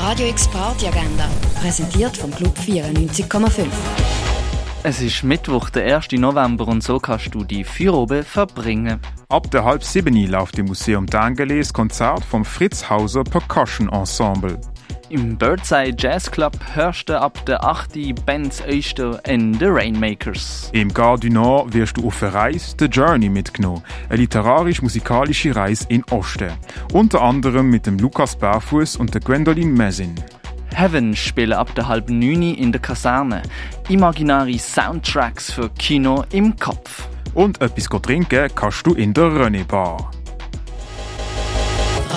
Radio X Party Agenda, präsentiert vom Club 94,5. Es ist Mittwoch, der 1. November und so kannst du die Feierabend verbringen. Ab der halb sieben läuft im Museum Dangeles Konzert vom Fritz Hauser Percussion Ensemble. Im Birdseye Jazz Club hörst du ab der 8. Bands Öster in The Rainmakers. Im Gare du Nord wirst du auf eine Reise The Journey mitgenommen, eine literarisch-musikalische Reise in Osten. Unter anderem mit dem Lukas Barfuß und der Gwendoline Mesin. Heaven spielen ab der halb 9 in der Kaserne. Imaginäre Soundtracks für Kino im Kopf. Und etwas trinken kannst du in der René Bar.